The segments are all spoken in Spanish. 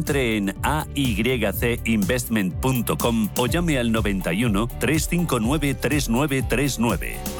Entre en aycinvestment.com o llame al 91 359 3939.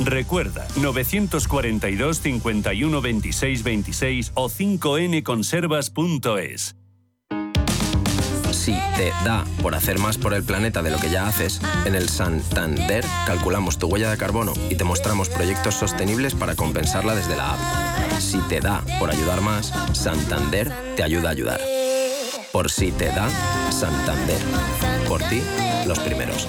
Recuerda, 942 51 26 26 o 5nconservas.es. Si te da por hacer más por el planeta de lo que ya haces, en el Santander calculamos tu huella de carbono y te mostramos proyectos sostenibles para compensarla desde la app. Si te da por ayudar más, Santander te ayuda a ayudar. Por si te da, Santander. Por ti, los primeros.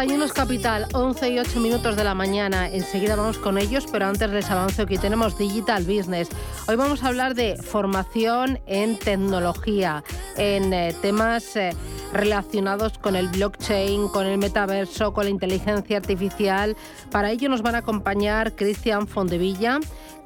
Desayunos Capital, 11 y 8 minutos de la mañana. Enseguida vamos con ellos, pero antes les avanzo que tenemos Digital Business. Hoy vamos a hablar de formación en tecnología, en eh, temas eh, relacionados con el blockchain, con el metaverso, con la inteligencia artificial. Para ello nos van a acompañar Cristian Fondevilla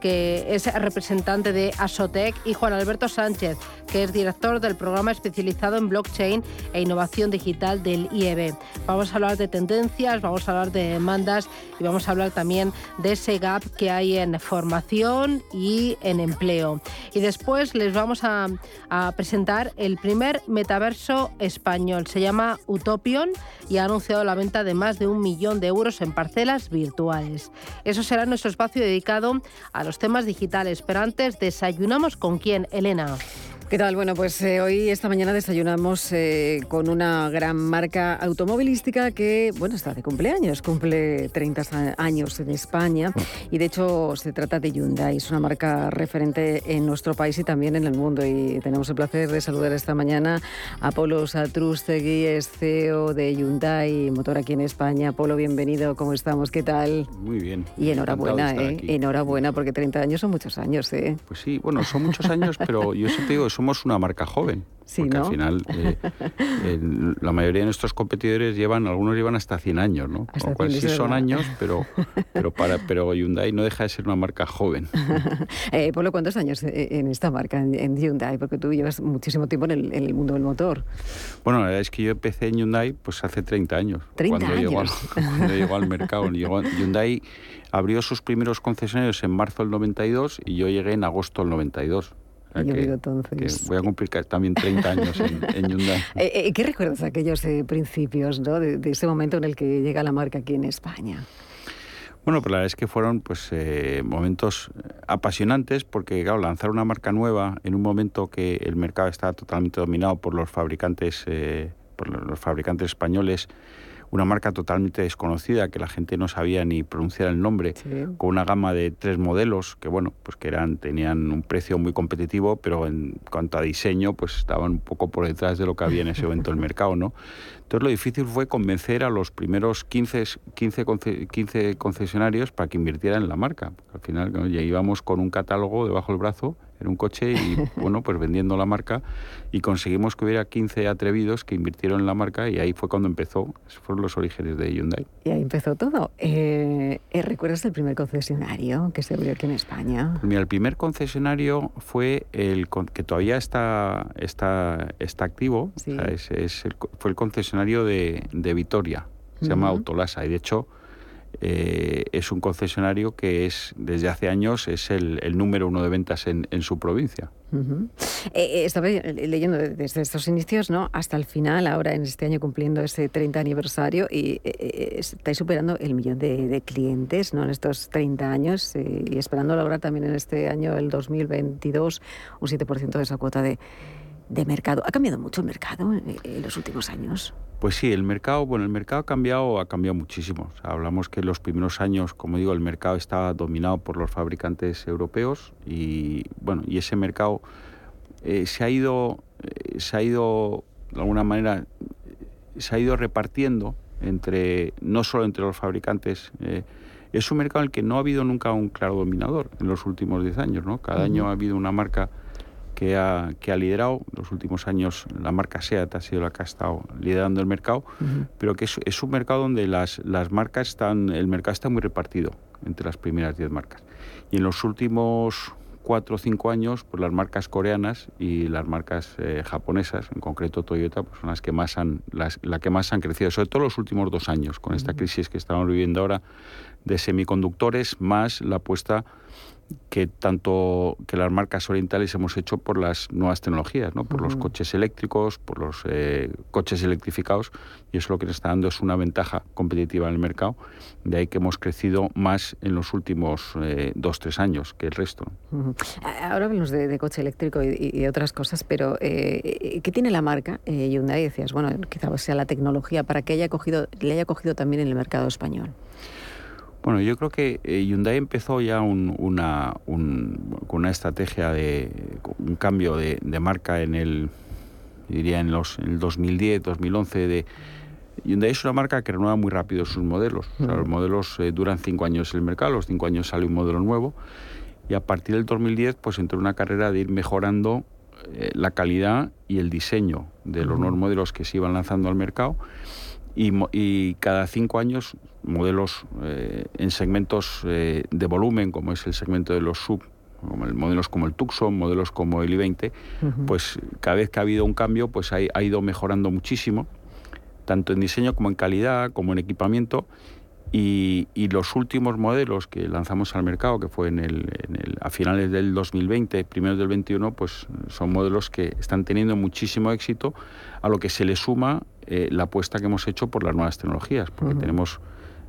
que es representante de Asotec, y Juan Alberto Sánchez, que es director del programa especializado en blockchain e innovación digital del IEB. Vamos a hablar de tendencias, vamos a hablar de demandas y vamos a hablar también de ese gap que hay en formación y en empleo. Y después les vamos a, a presentar el primer metaverso español. Se llama Utopion y ha anunciado la venta de más de un millón de euros en parcelas virtuales. Eso será nuestro espacio dedicado a los temas digitales. Pero antes, ¿desayunamos con quién, Elena? ¿Qué tal? Bueno, pues eh, hoy, esta mañana, desayunamos eh, con una gran marca automovilística que, bueno, está de cumpleaños, cumple 30 años en España y de hecho se trata de Hyundai, es una marca referente en nuestro país y también en el mundo y tenemos el placer de saludar esta mañana a Polo Satrustegui, es CEO de Hyundai Motor aquí en España. Polo, bienvenido, ¿cómo estamos? ¿Qué tal? Muy bien. Y enhorabuena, ¿eh? Enhorabuena, porque 30 años son muchos años, ¿eh? Pues sí, bueno, son muchos años, pero yo siempre digo, somos una marca joven. porque al final eh, la mayoría de nuestros competidores llevan, algunos llevan hasta 100 años, ¿no? Hasta Con cual sí son años, pero, pero, para, pero Hyundai no deja de ser una marca joven. eh, Polo, ¿cuántos años eh, en esta marca, en, Hyundai? Porque tú llevas muchísimo tiempo en el, en el, mundo del motor. Bueno, la verdad es que yo empecé en Hyundai pues hace 30 años. 30 cuando años. Llegó al, cuando llegó al mercado. Llegó, Hyundai abrió sus primeros concesionarios en marzo del 92 y yo llegué en agosto del 92. Sea, que, entonces. Que voy a cumplir también 30 años en, en Hyundai. Eh, eh, ¿Qué recuerdas de aquellos eh, principios, ¿no? De, de, ese momento en el que llega la marca aquí en España? Bueno, pues la verdad es que fueron pues eh, momentos apasionantes porque, claro, lanzar una marca nueva en un momento que el mercado estaba totalmente dominado por los fabricantes, eh, por los fabricantes españoles, una marca totalmente desconocida que la gente no sabía ni pronunciar el nombre, con una gama de tres modelos que bueno, pues que eran tenían un precio muy competitivo, pero en cuanto a diseño, pues estaban un poco por detrás de lo que había en ese momento en el mercado, ¿no? Entonces lo difícil fue convencer a los primeros 15, 15, 15 concesionarios para que invirtieran en la marca. Al final ya íbamos con un catálogo debajo del brazo en un coche y bueno, pues vendiendo la marca y conseguimos que hubiera 15 atrevidos que invirtieron en la marca y ahí fue cuando empezó, esos fueron los orígenes de Hyundai. Y ahí empezó todo. Eh, eh, ¿Recuerdas el primer concesionario que se abrió aquí en España? Pues mira, el primer concesionario fue el que todavía está, está, está activo, es, fue el concesionario de, de Vitoria, se llama Autolasa y de hecho eh, es un concesionario que es desde hace años es el, número uno de ventas en, su provincia. Eh, eh, estaba leyendo desde estos inicios ¿no? hasta el final, ahora en este año cumpliendo ese 30 aniversario y estáis superando el millón de, clientes ¿no? en estos 30 años y esperando lograr también en este año, el 2022, un 7% de esa cuota de, de mercado. ¿Ha cambiado mucho el mercado en los últimos años? Pues sí, el mercado, bueno, el mercado ha cambiado, ha cambiado muchísimo. hablamos que en los primeros años, como digo, el mercado estaba dominado por los fabricantes europeos y bueno, y ese mercado eh, se ha ido, eh, se ha ido de alguna manera, se ha ido repartiendo entre no solo entre los fabricantes. Eh, es un mercado en el que no ha habido nunca un claro dominador en los últimos 10 años, ¿no? Cada año ha habido una marca que ha, que ha liderado. En los últimos años la marca SEAT ha sido la que ha estado liderando el mercado, pero que es, es, un mercado donde las, las marcas están, el mercado está muy repartido entre las primeras 10 marcas. Y en los últimos cuatro o cinco años, pues las marcas coreanas y las marcas eh, japonesas, en concreto Toyota, pues son las que más han, las, la que más han crecido, sobre todo los últimos dos años, con esta crisis que estamos viviendo ahora de semiconductores, más la apuesta que tanto que las marcas orientales hemos hecho por las nuevas tecnologías, ¿no? por los coches eléctricos, por los eh, coches electrificados, y eso lo que nos está dando es una ventaja competitiva en el mercado, de ahí que hemos crecido más en los últimos eh, dos, tres años que el resto. Ahora hablamos de, coche eléctrico y, otras cosas, pero eh, ¿qué tiene la marca Hyundai? Decías, bueno, quizás sea la tecnología para que haya cogido, le haya cogido también en el mercado español. Bueno, yo creo que eh, Hyundai empezó ya una, con una estrategia de un cambio de, marca en el, diría en, los, en el 2010, 2011. De, Hyundai es una marca que renueva muy rápido sus modelos. los modelos eh, duran cinco años en el mercado, los cinco años sale un modelo nuevo. Y a partir del 2010, pues entró una carrera de ir mejorando eh, la calidad y el diseño de los nuevos modelos que se iban lanzando al mercado y, cada cinco años modelos eh, en segmentos eh, de volumen, como es el segmento de los sub, como el, modelos como el Tucson, modelos como el i20, pues cada vez que ha habido un cambio, pues ha, ha, ido mejorando muchísimo, tanto en diseño como en calidad, como en equipamiento, y, los últimos modelos que lanzamos al mercado, que fue en el, a finales del 2020, primeros del 21, pues son modelos que están teniendo muchísimo éxito, a lo que se le suma eh, la apuesta que hemos hecho por las nuevas tecnologías, porque tenemos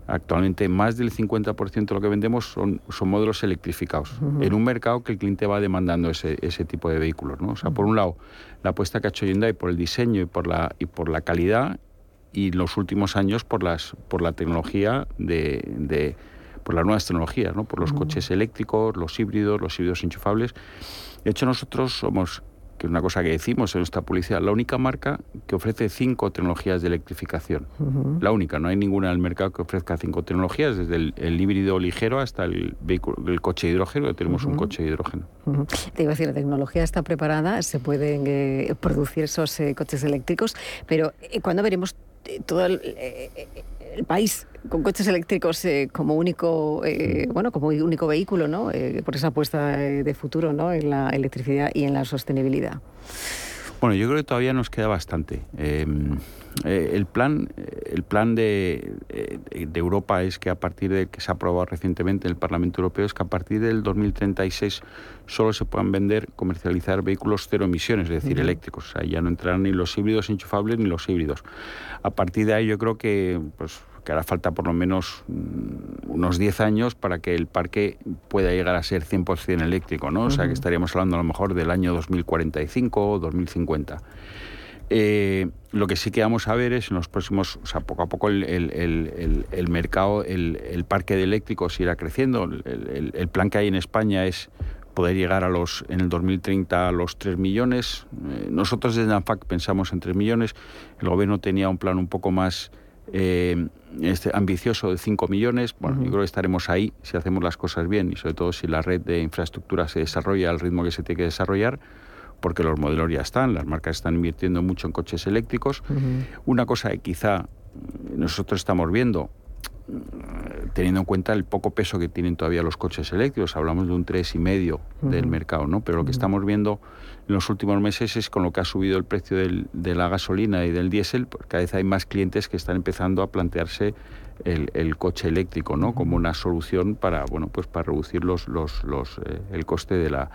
actualmente más del 50% de lo que vendemos son, son modelos electrificados, en un mercado que el cliente va demandando ese, ese tipo de vehículos. ¿no? O sea, por un lado, la apuesta que ha hecho Hyundai por el diseño y por la, y por la calidad y los últimos años por las por la tecnología de, de por las nuevas tecnologías, ¿no? por los coches eléctricos, los híbridos, los híbridos enchufables. De hecho, nosotros somos, que es una cosa que decimos en nuestra publicidad, la única marca que ofrece cinco tecnologías de electrificación. La única, no hay ninguna en el mercado que ofrezca cinco tecnologías, desde el, híbrido ligero hasta el, vehículo, el coche de hidrógeno, tenemos un coche de hidrógeno. Te iba a decir, la tecnología está preparada, se pueden eh, producir esos eh, coches eléctricos, pero eh, ¿cuándo veremos todo el, país con coches eléctricos como único bueno como único vehículo no por esa apuesta de futuro no en la electricidad y en la sostenibilidad. Bueno yo creo que todavía nos queda bastante. Em, eh, el plan, el plan de, eh, de, Europa es que a partir de que se ha aprobado recientemente en el Parlamento Europeo es que a partir del 2036 solo se puedan vender, comercializar vehículos cero emisiones, es decir, eléctricos. O sea, ya no entrarán ni los híbridos enchufables ni los híbridos. A partir de ahí yo creo que pues que hará falta por lo menos mm, unos 10 años para que el parque pueda llegar a ser 100% eléctrico, ¿no? O sea, que estaríamos hablando a lo mejor del año 2045 o 2050. Eh, lo que sí que vamos a ver es en los próximos, o sea, poco a poco el, mercado, el, parque de eléctricos irá creciendo. El, plan que hay en España es poder llegar a los, en el 2030 a los 3 millones. Eh, nosotros desde ANFAC pensamos en 3 millones. El gobierno tenía un plan un poco más eh, este, ambicioso de 5 millones. Bueno, yo creo que estaremos ahí si hacemos las cosas bien y sobre todo si la red de infraestructura se desarrolla al ritmo que se tiene que desarrollar porque los modelos ya están, las marcas están invirtiendo mucho en coches eléctricos. Una cosa que quizá nosotros estamos viendo, teniendo en cuenta el poco peso que tienen todavía los coches eléctricos, hablamos de un 3,5 del mercado, ¿no? Pero lo que estamos viendo en los últimos meses es con lo que ha subido el precio de la gasolina y del diésel, cada vez hay más clientes que están empezando a plantearse el, coche eléctrico, ¿no? Como una solución para, bueno, pues para reducir los, los, los eh, el coste de la,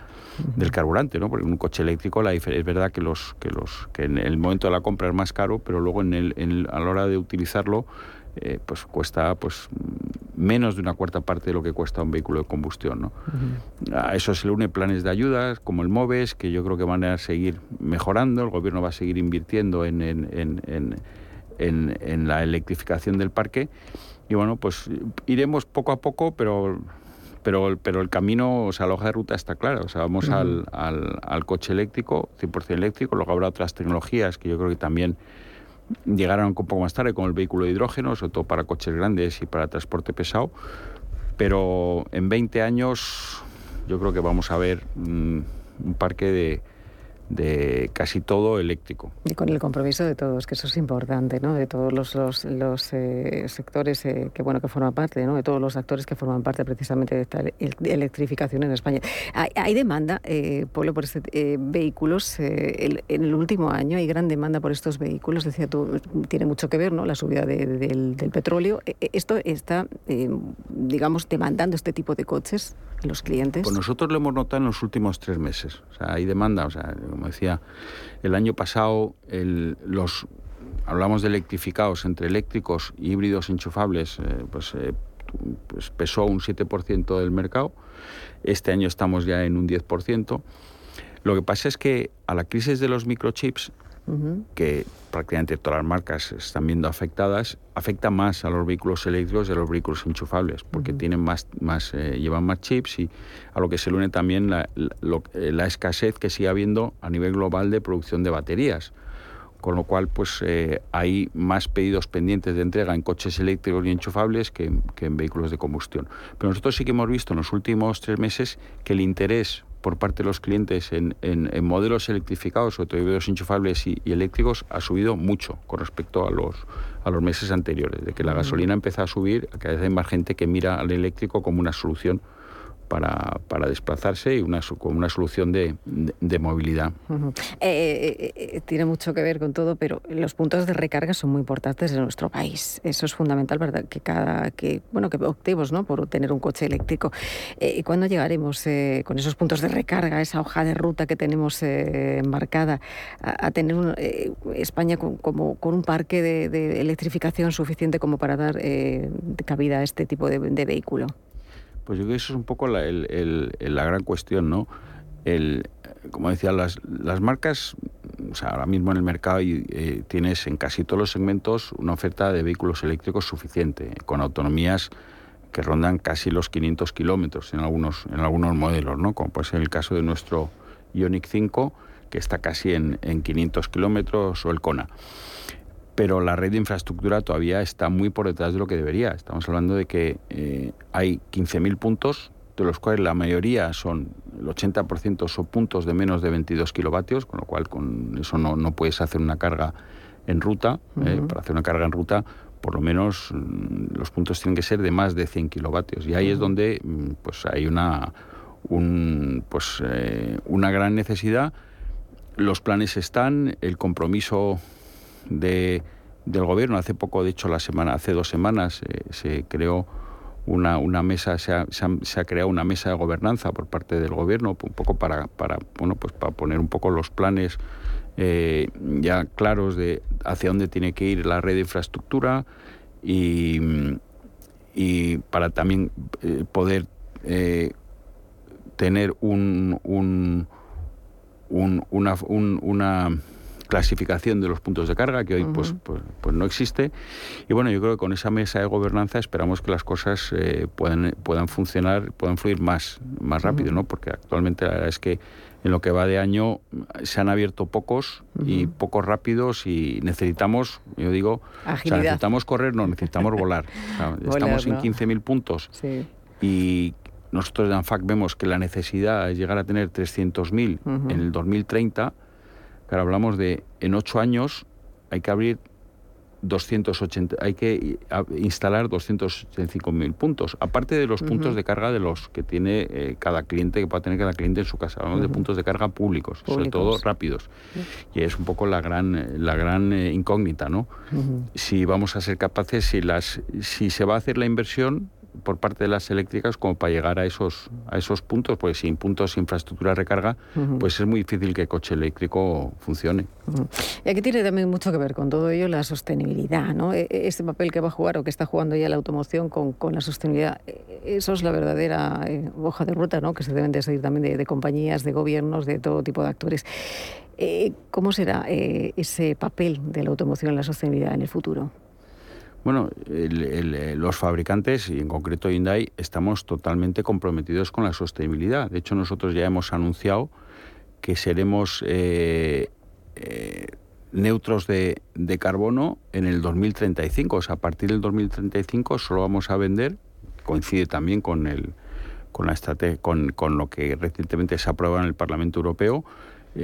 del carburante, ¿no? Porque un coche eléctrico la es verdad que los que los que en el momento de la compra es más caro, pero luego en el, a la hora de utilizarlo eh, pues cuesta pues menos de una cuarta parte de lo que cuesta un vehículo de combustión. ¿no? A eso se le une planes de ayudas como el MOVES, que yo creo que van a seguir mejorando, el gobierno va a seguir invirtiendo en, en, en, la electrificación del parque y bueno, pues iremos poco a poco, pero pero, pero el camino, o sea, la hoja de ruta está clara. O sea, vamos al, al, al, coche eléctrico, 100% eléctrico, luego habrá otras tecnologías que yo creo que también llegarán un poco más tarde con el vehículo de hidrógeno, sobre todo para coches grandes y para transporte pesado. Pero en 20 años yo creo que vamos a ver mm, un parque de, de casi todo eléctrico. Y con el compromiso de todos, que eso es importante, ¿no? De todos los, los, eh, sectores eh, que bueno que forman parte, ¿no? De todos los actores que forman parte precisamente de esta electrificación en España. Hay, demanda, eh, Pablo, por este, eh, vehículos. en el último año hay gran demanda por estos vehículos. Decía tú, tiene mucho que ver, ¿no? La subida del, del, petróleo. Esto está, digamos, demandando este tipo de coches los clientes. Pues nosotros lo hemos notado en los últimos tres meses. O sea, hay demanda. O sea, como decía, el año pasado los hablamos de electrificados entre eléctricos y híbridos enchufables, eh, pues, eh, pues, pesó un 7% del mercado. Este año estamos ya en un 10%. Lo que pasa es que a la crisis de los microchips que prácticamente todas las marcas están viendo afectadas, afecta más a los vehículos eléctricos y a los vehículos enchufables, porque tienen más, más eh, llevan más chips y a lo que se une también la, eh, la, escasez que sigue habiendo a nivel global de producción de baterías. Con lo cual pues eh, hay más pedidos pendientes de entrega en coches eléctricos y enchufables que, que, en vehículos de combustión. Pero nosotros sí que hemos visto en los últimos tres meses que el interés por parte de los clientes en, en, modelos electrificados, sobre todo enchufables y, y, eléctricos, ha subido mucho con respecto a los, a los meses anteriores. De que la gasolina empezó a subir, cada vez hay más gente que mira al eléctrico como una solución para, para desplazarse y una, con una solución de, de, movilidad. Eh, eh, eh, tiene mucho que ver con todo, pero los puntos de recarga son muy importantes en nuestro país. Eso es fundamental, ¿verdad? Que cada que bueno que optemos ¿no? por tener un coche eléctrico. ¿Y cuándo llegaremos con esos puntos de recarga, esa hoja de ruta que tenemos marcada, a, tener España con, como, con un parque de, electrificación suficiente como para dar cabida a este tipo de vehículo? Pues yo creo que eso es un poco la, gran cuestión, ¿no? El, como decía, las, las marcas, o sea, ahora mismo en el mercado eh, tienes en casi todos los segmentos una oferta de vehículos eléctricos suficiente, con autonomías que rondan casi los 500 kilómetros en algunos, en algunos modelos, ¿no? Como puede ser el caso de nuestro Ionic 5, que está casi en, en 500 kilómetros, o el Kona pero la red de infraestructura todavía está muy por detrás de lo que debería. Estamos hablando de que eh, hay 15.000 puntos, de los cuales la mayoría son, el 80% son puntos de menos de 22 kilovatios, con lo cual con eso no, no puedes hacer una carga en ruta. Eh, para hacer una carga en ruta, por lo menos mm, los puntos tienen que ser de más de 100 kilovatios. Y ahí es donde mm, pues, hay una, un, pues, eh, una gran necesidad. Los planes están, el compromiso de, del gobierno. Hace poco, de hecho, la semana, hace dos semanas, eh, se creó una, una mesa, se ha, se, ha, creado una mesa de gobernanza por parte del gobierno, un poco para, para, bueno, pues para poner un poco los planes eh, ya claros de hacia dónde tiene que ir la red de infraestructura y, y para también eh, poder tener un, un, un, una, un, una clasificación de los puntos de carga, que hoy pues, pues, pues, no existe. Y bueno, yo creo que con esa mesa de gobernanza esperamos que las cosas eh, puedan, puedan funcionar, puedan fluir más, más rápido, ¿no? Porque actualmente la verdad es que en lo que va de año se han abierto pocos y pocos rápidos y necesitamos, yo digo, necesitamos correr, no, necesitamos volar. estamos en 15.000 puntos y nosotros de ANFAC vemos que la necesidad es llegar a tener 300.000 en el 2030. Claro, hablamos de en ocho años hay que abrir 280, hay que instalar 285.000 puntos, aparte de los puntos de carga de los que tiene eh, cada cliente, que pueda tener cada cliente en su casa. Hablamos de puntos de carga públicos, sobre todo rápidos. Y es un poco la gran, la gran eh, incógnita, ¿no? Si vamos a ser capaces, si, las, si se va a hacer la inversión, por parte de las eléctricas como para llegar a esos, a esos puntos, pues sin puntos, infraestructura de recarga, pues es muy difícil que el coche eléctrico funcione. Y aquí tiene también mucho que ver con todo ello la sostenibilidad, ¿no? E, e, este papel que va a jugar o que está jugando ya la automoción con, con la sostenibilidad, e, eso es la verdadera eh, hoja de ruta, ¿no? Que se deben de seguir también de, compañías, de gobiernos, de todo tipo de actores. Eh, ¿Cómo será eh, ese papel de la automoción en la sostenibilidad en el futuro? Bueno, eh, los fabricantes, y en concreto Hyundai, estamos totalmente comprometidos con la sostenibilidad. De hecho, nosotros ya hemos anunciado que seremos eh, eh, neutros de, carbono en el 2035. O sea, a partir del 2035 solo vamos a vender, coincide también con, el, con, la con, con lo que recientemente se aprobado en el Parlamento Europeo,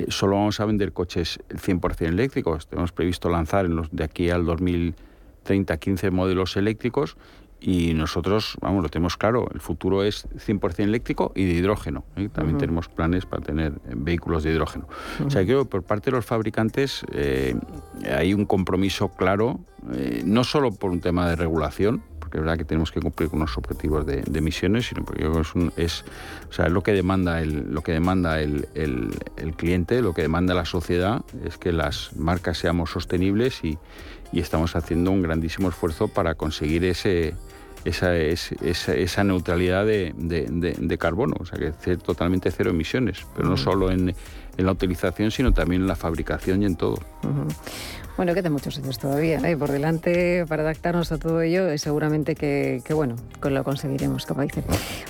solo vamos a vender coches 100% eléctricos. Tenemos previsto lanzar en los, de aquí al 2035 30, 15 modelos eléctricos y nosotros, vamos, lo tenemos claro, el futuro es 100% eléctrico y de hidrógeno. ¿eh? También tenemos planes para tener eh, vehículos de hidrógeno. O sea, creo que por parte de los fabricantes eh, hay un compromiso claro, no solo por un tema de regulación, porque es verdad que tenemos que cumplir con unos objetivos de, emisiones, sino porque es, es, o sea, lo que demanda, el, lo que demanda el, el, el cliente, lo que demanda la sociedad, es que las marcas seamos sostenibles y y estamos haciendo un grandísimo esfuerzo para conseguir ese, esa, esa, esa neutralidad de, de, carbono, o sea, que totalmente cero emisiones, pero no solo en, en, la utilización, sino también en la fabricación y en todo. Bueno, quedan muchos años todavía ¿eh? por delante para adaptarnos a todo ello y seguramente que, bueno, lo conseguiremos, como dice.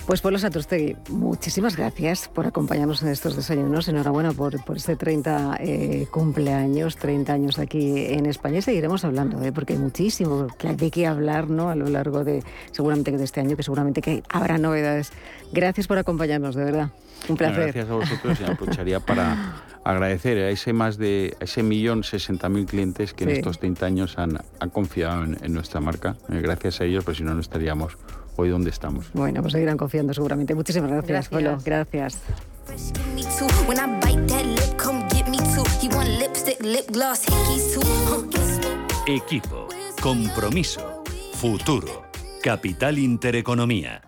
Pues Pablo Satrustegui, muchísimas gracias por acompañarnos en estos desayunos. Enhorabuena por, por este 30 eh, cumpleaños, 30 años aquí en España. Y seguiremos hablando, ¿eh? porque hay muchísimo de qué hablar ¿no? a lo largo de, seguramente de este año, que seguramente que habrá novedades. Gracias por acompañarnos, de verdad. Un placer. Gracias a vosotros y aprovecharía para agradecer a ese más de ese millón sesenta mil clientes que en estos 30 años han, confiado en, nuestra marca. Eh, gracias a ellos, pues si no, no estaríamos hoy donde estamos. Bueno, pues seguirán confiando seguramente. Muchísimas gracias, Polo. Gracias. Equipo, compromiso, futuro, capital intereconomía.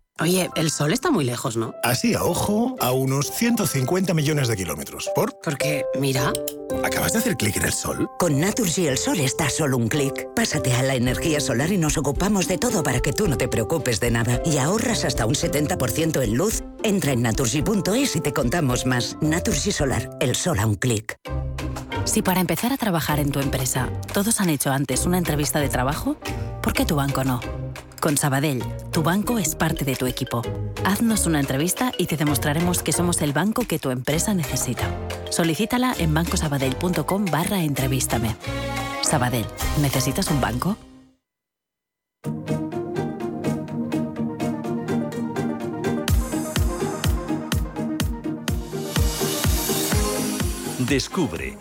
Oye, el sol está muy lejos, ¿no? Así a ojo, a unos 150 millones de kilómetros. ¿Por? Porque, mira... ¿Acabas de hacer clic en el sol? Con Naturgy el sol está solo un clic. Pásate a la energía solar y nos ocupamos de todo para que tú no te preocupes de nada. Y ahorras hasta un 70% en luz. Entra en naturgy.es y te contamos más. Naturgy Solar, el sol a un clic. Si para empezar a trabajar en tu empresa todos han hecho antes una entrevista de trabajo, ¿por qué tu banco no? Con Sabadell, tu banco es parte de tu equipo. Haznos una entrevista y te demostraremos que somos el banco que tu empresa necesita. Solicítala en bancosabadell.com barra entrevístame. Sabadell, ¿necesitas un banco? Descubre,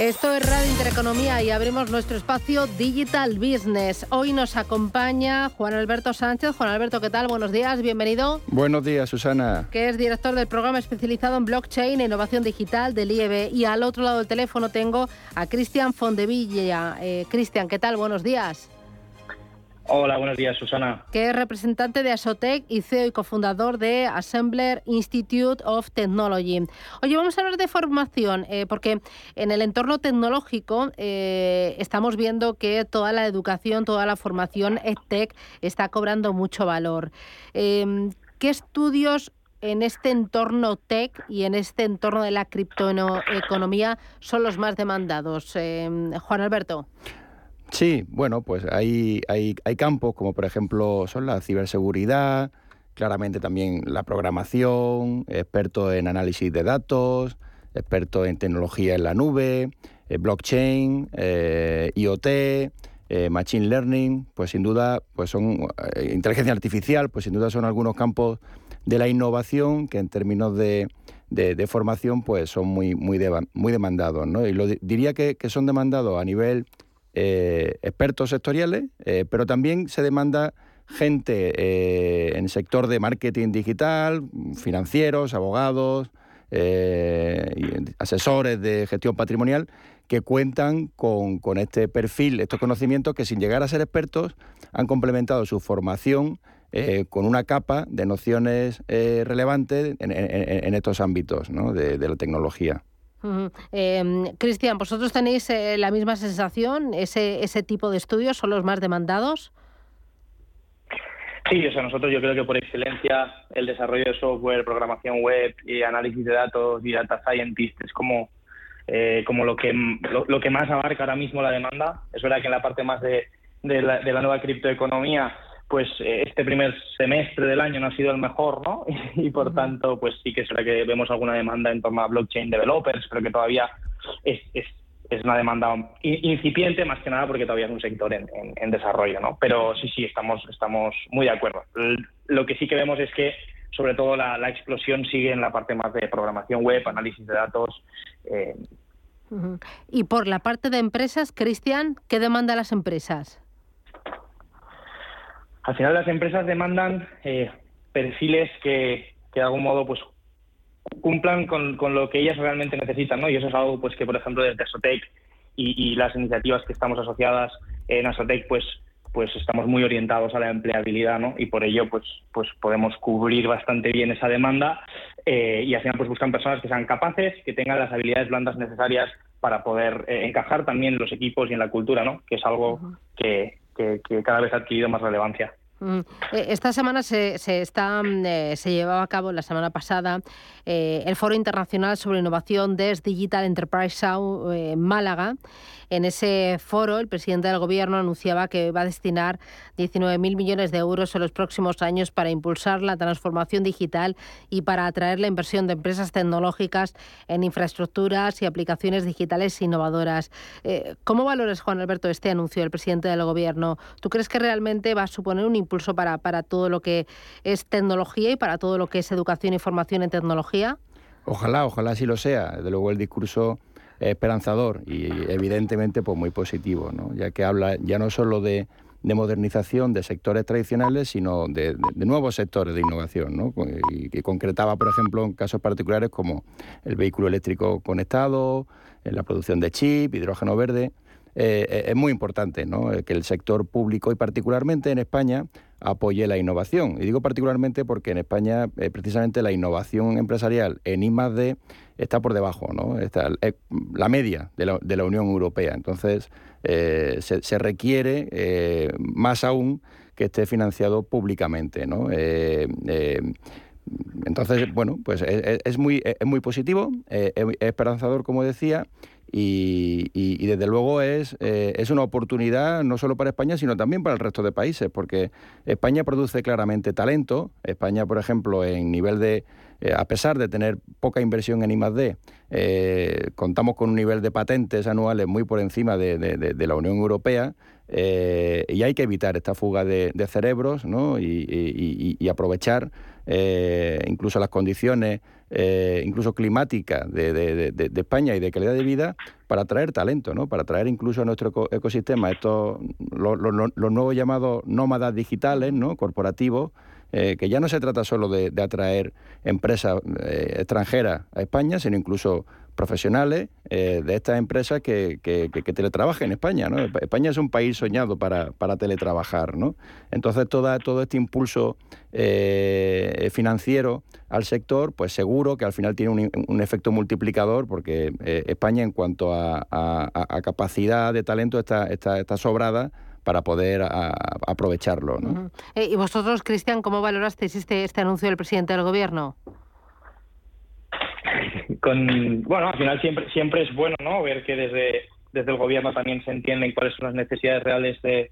Esto es Radio Intereconomía y abrimos nuestro espacio Digital Business. Hoy nos acompaña Juan Alberto Sánchez. Juan Alberto, ¿qué tal? Buenos días, bienvenido. Buenos días, Susana. Que es director del programa especializado en blockchain e innovación digital del IEB. Y al otro lado del teléfono tengo a Cristian Fondevilla. Eh, Cristian, ¿qué tal? Buenos días. Hola, buenos días, Susana. Que es representante de Asotec y CEO y cofundador de Assembler Institute of Technology. Oye, vamos a hablar de formación, eh, porque en el entorno tecnológico eh, estamos viendo que toda la educación, toda la formación EdTech está cobrando mucho valor. Em, ¿Qué estudios en este entorno tech y en este entorno de la criptoeconomía son los más demandados? Em, Juan Alberto. Sí, bueno, pues hay, hay, hay campos como por ejemplo son la ciberseguridad, claramente también la programación, expertos en análisis de datos, expertos en tecnología en la nube, eh, blockchain, eh, IoT, eh, machine learning, pues sin duda, pues son inteligencia artificial, pues sin duda son algunos campos de la innovación que en términos de, de, formación pues son muy, muy, demandados, ¿no? Y lo, diría que, que son demandados a nivel eh, expertos sectoriales, eh, pero también se demanda gente eh, en sector de marketing digital, financieros, abogados, asesores de gestión patrimonial, que cuentan con, con, este perfil, estos conocimientos que sin llegar a ser expertos han complementado su formación con una capa de nociones relevantes en, estos ámbitos de la tecnología. Em, Cristian, ¿vosotros tenéis eh, la misma sensación? ¿Ese, ¿Ese tipo de estudios son los más demandados? Sí, o sea, nosotros yo creo que por excelencia el desarrollo de software, programación web y análisis de datos y data scientist es como, eh, como lo, que, lo, que más abarca ahora mismo la demanda. Es verdad que en la parte más de, de, la, de la nueva criptoeconomía pues eh, este primer semestre del año no ha sido el mejor, ¿no? Y, por tanto, pues sí que será que vemos alguna demanda en torno a blockchain developers, pero que todavía es, es, es una demanda incipiente, más que nada porque todavía es un sector en, en, desarrollo, ¿no? Pero sí, sí, estamos, estamos muy de acuerdo. Lo que sí que vemos es que, sobre todo, la, la explosión sigue en la parte más de programación web, análisis de datos. Eh. Y por la parte de empresas, Cristian, ¿qué demanda las empresas? Al final las empresas demandan eh, perfiles que, de algún modo pues cumplan con, lo que ellas realmente necesitan, ¿no? Y eso es algo pues que por ejemplo desde Asotec y, las iniciativas que estamos asociadas en Asotec pues pues estamos muy orientados a la empleabilidad, ¿no? Y por ello pues pues podemos cubrir bastante bien esa demanda eh, y al final pues buscan personas que sean capaces, que tengan las habilidades blandas necesarias para poder eh, encajar también en los equipos y en la cultura, ¿no? Que es algo que, que, cada vez ha adquirido más relevancia. Mm. Eh, esta semana se, se, está, mm, eh, se llevaba a cabo, la semana pasada, eh, el Foro Internacional sobre Innovación DES Digital Enterprise Show en Málaga. En ese foro, el presidente del Gobierno anunciaba que va a destinar 19.000 millones de euros en los próximos años para impulsar la transformación digital y para atraer la inversión de empresas tecnológicas en infraestructuras y aplicaciones digitales innovadoras. Eh, ¿Cómo valoras, Juan Alberto, este anuncio del presidente del Gobierno? ¿Tú crees que realmente va a suponer un impulso para, para todo lo que es tecnología y para todo lo que es educación y formación en tecnología? Ojalá, ojalá sí lo sea. Desde luego el discurso esperanzador y evidentemente pues muy positivo, ¿no? ya que habla ya no solo de, modernización de sectores tradicionales, sino de, nuevos sectores de innovación, ¿no? y que concretaba, por ejemplo, en casos particulares como el vehículo eléctrico conectado, la producción de chip, hidrógeno verde. Eh, eh, es muy importante ¿no? Eh, que el sector público y particularmente en España apoye la innovación. Y digo particularmente porque en España precisamente la innovación empresarial en I+D está por debajo, ¿no? Está, la media de la, Unión Europea. Entonces se, requiere más aún que esté financiado públicamente, entonces, bueno, pues es, es, muy, es muy positivo, es esperanzador, como decía, y, desde luego es, eh, es una oportunidad no solo para España, sino también para el resto de países, porque España produce claramente talento. España, por ejemplo, en nivel de eh, a pesar de tener poca inversión en I+.D., eh, contamos con un nivel de patentes anuales muy por encima de, la Unión Europea eh, y hay que evitar esta fuga de, cerebros ¿no? y, aprovechar incluso las condiciones incluso climáticas de, España y de calidad de vida para atraer talento, ¿no? para atraer incluso a nuestro ecosistema estos los, nuevos llamados nómadas digitales, ¿no? corporativos, eh, que ya no se trata solo de, atraer empresas eh, extranjeras a España, sino incluso profesionales eh, de estas empresas que, que, teletrabajen en España. ¿no? España es un país soñado para, teletrabajar. ¿no? Entonces, toda, todo este impulso financiero al sector, pues seguro que al final tiene un, efecto multiplicador, porque España, en cuanto a, capacidad de talento, está, está, está sobrada para poder aprovecharlo. ¿no? Eh, ¿Y vosotros, Cristian, cómo valorasteis este, este anuncio del presidente del Gobierno? Con, bueno, al final siempre, siempre es bueno ¿no? ver que desde, desde el Gobierno también se entienden cuáles son las necesidades reales de,